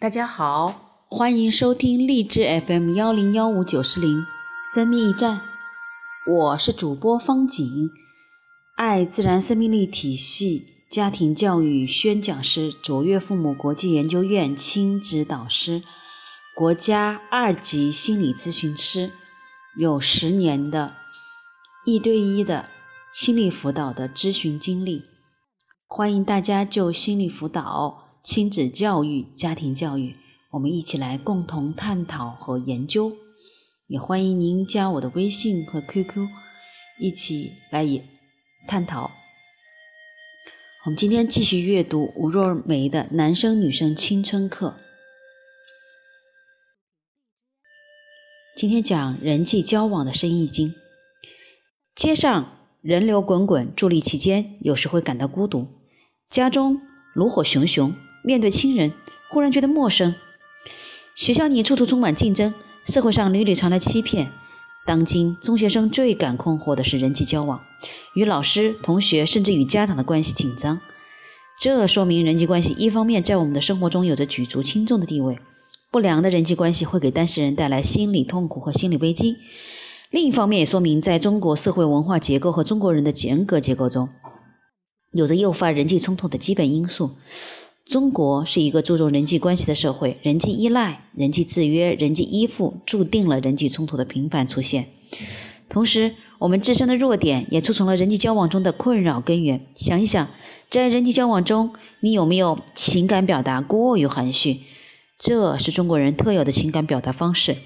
大家好，欢迎收听励志 FM 幺零幺五九四零生命驿站，我是主播方景，爱自然生命力体系家庭教育宣讲师，卓越父母国际研究院亲子导师，国家二级心理咨询师，有十年的一对一的心理辅导的咨询经历，欢迎大家就心理辅导。亲子教育、家庭教育，我们一起来共同探讨和研究。也欢迎您加我的微信和 QQ，一起来也探讨。我们今天继续阅读吴若梅的《男生女生青春课》，今天讲人际交往的生意经。街上人流滚滚，伫立其间，有时会感到孤独；家中炉火熊熊。面对亲人，忽然觉得陌生。学校里处处充满竞争，社会上屡屡传来欺骗。当今中学生最感困惑的是人际交往，与老师、同学，甚至与家长的关系紧张。这说明人际关系一方面在我们的生活中有着举足轻重的地位，不良的人际关系会给当事人带来心理痛苦和心理危机；另一方面也说明，在中国社会文化结构和中国人的人格结构中，有着诱发人际冲突的基本因素。中国是一个注重人际关系的社会，人际依赖、人际制约、人际依附，注定了人际冲突的频繁出现。同时，我们自身的弱点也促成了人际交往中的困扰根源。想一想，在人际交往中，你有没有情感表达过于含蓄？这是中国人特有的情感表达方式，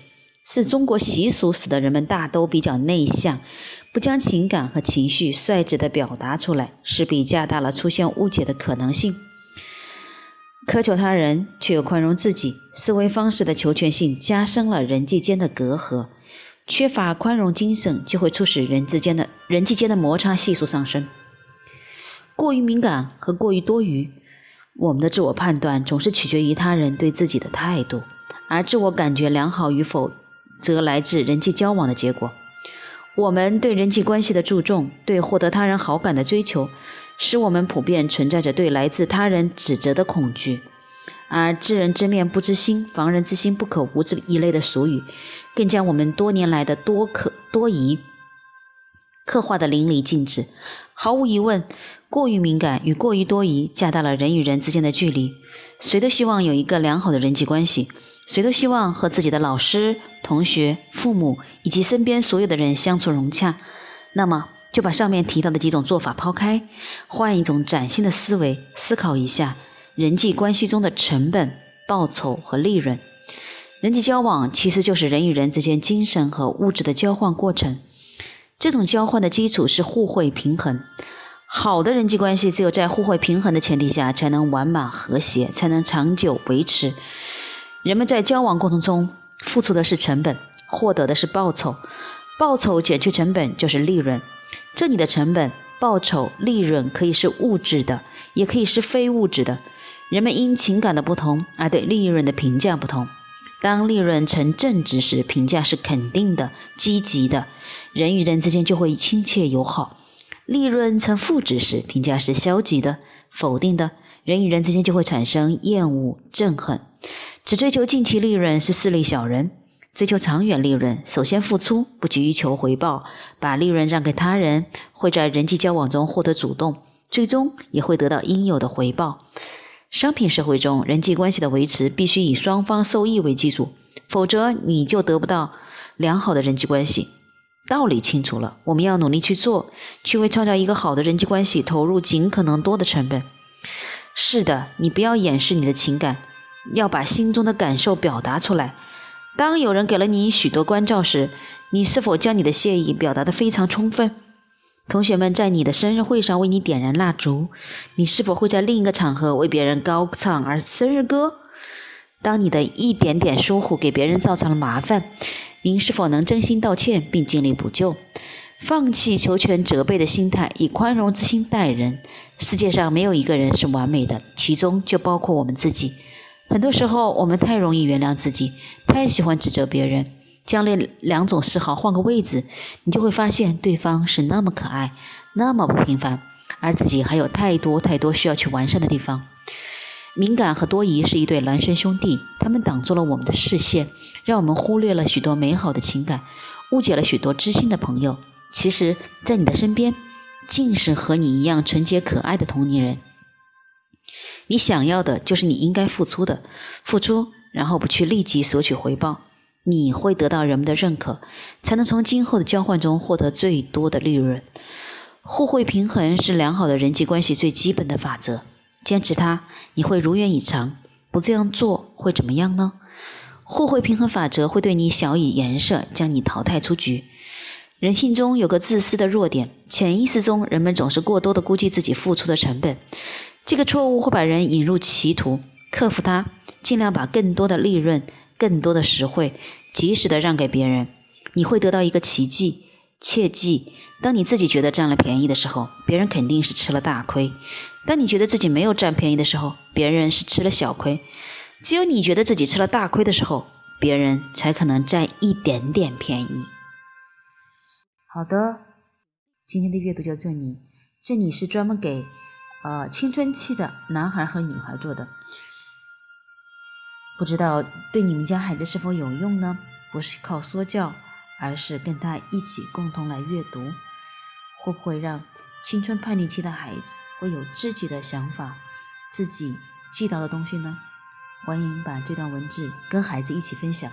是中国习俗使得人们大都比较内向，不将情感和情绪率直的表达出来，势必加大了出现误解的可能性。苛求他人，却又宽容自己，思维方式的求全性加深了人际间的隔阂。缺乏宽容精神，就会促使人之间的人际间的摩擦系数上升。过于敏感和过于多余，我们的自我判断总是取决于他人对自己的态度，而自我感觉良好与否，则来自人际交往的结果。我们对人际关系的注重，对获得他人好感的追求。使我们普遍存在着对来自他人指责的恐惧，而知人知面不知心，防人之心不可无这一类的俗语，更将我们多年来的多可多疑刻画的淋漓尽致。毫无疑问，过于敏感与过于多疑，加大了人与人之间的距离。谁都希望有一个良好的人际关系，谁都希望和自己的老师、同学、父母以及身边所有的人相处融洽。那么，就把上面提到的几种做法抛开，换一种崭新的思维思考一下人际关系中的成本、报酬和利润。人际交往其实就是人与人之间精神和物质的交换过程。这种交换的基础是互惠平衡。好的人际关系只有在互惠平衡的前提下，才能完满和谐，才能长久维持。人们在交往过程中付出的是成本，获得的是报酬。报酬减去成本就是利润。这里的成本、报酬、利润可以是物质的，也可以是非物质的。人们因情感的不同而对利润的评价不同。当利润呈正值时，评价是肯定的、积极的，人与人之间就会亲切友好；利润呈负值时，评价是消极的、否定的，人与人之间就会产生厌恶、憎恨。只追求近期利润是势利小人。追求长远利润，首先付出，不急于求回报，把利润让给他人，会在人际交往中获得主动，最终也会得到应有的回报。商品社会中，人际关系的维持必须以双方受益为基础，否则你就得不到良好的人际关系。道理清楚了，我们要努力去做，去为创造一个好的人际关系投入尽可能多的成本。是的，你不要掩饰你的情感，要把心中的感受表达出来。当有人给了你许多关照时，你是否将你的谢意表达得非常充分？同学们在你的生日会上为你点燃蜡烛，你是否会在另一个场合为别人高唱儿生日歌？当你的一点点疏忽给别人造成了麻烦，您是否能真心道歉并尽力补救？放弃求全责备的心态，以宽容之心待人。世界上没有一个人是完美的，其中就包括我们自己。很多时候，我们太容易原谅自己，太喜欢指责别人。将那两种嗜好换个位置，你就会发现对方是那么可爱，那么不平凡，而自己还有太多太多需要去完善的地方。敏感和多疑是一对孪生兄弟，他们挡住了我们的视线，让我们忽略了许多美好的情感，误解了许多知心的朋友。其实，在你的身边，尽是和你一样纯洁可爱的同龄人。你想要的就是你应该付出的，付出，然后不去立即索取回报，你会得到人们的认可，才能从今后的交换中获得最多的利润。互惠平衡是良好的人际关系最基本的法则。坚持它，你会如愿以偿；不这样做，会怎么样呢？互惠平衡法则会对你小以颜色，将你淘汰出局。人性中有个自私的弱点，潜意识中人们总是过多的估计自己付出的成本。这个错误会把人引入歧途。克服它，尽量把更多的利润、更多的实惠，及时的让给别人，你会得到一个奇迹。切记，当你自己觉得占了便宜的时候，别人肯定是吃了大亏；当你觉得自己没有占便宜的时候，别人是吃了小亏。只有你觉得自己吃了大亏的时候，别人才可能占一点点便宜。好的，今天的阅读就这里。这里是专门给呃青春期的男孩和女孩做的，不知道对你们家孩子是否有用呢？不是靠说教。而是跟他一起共同来阅读，会不会让青春叛逆期的孩子会有自己的想法、自己记到的东西呢？欢迎把这段文字跟孩子一起分享。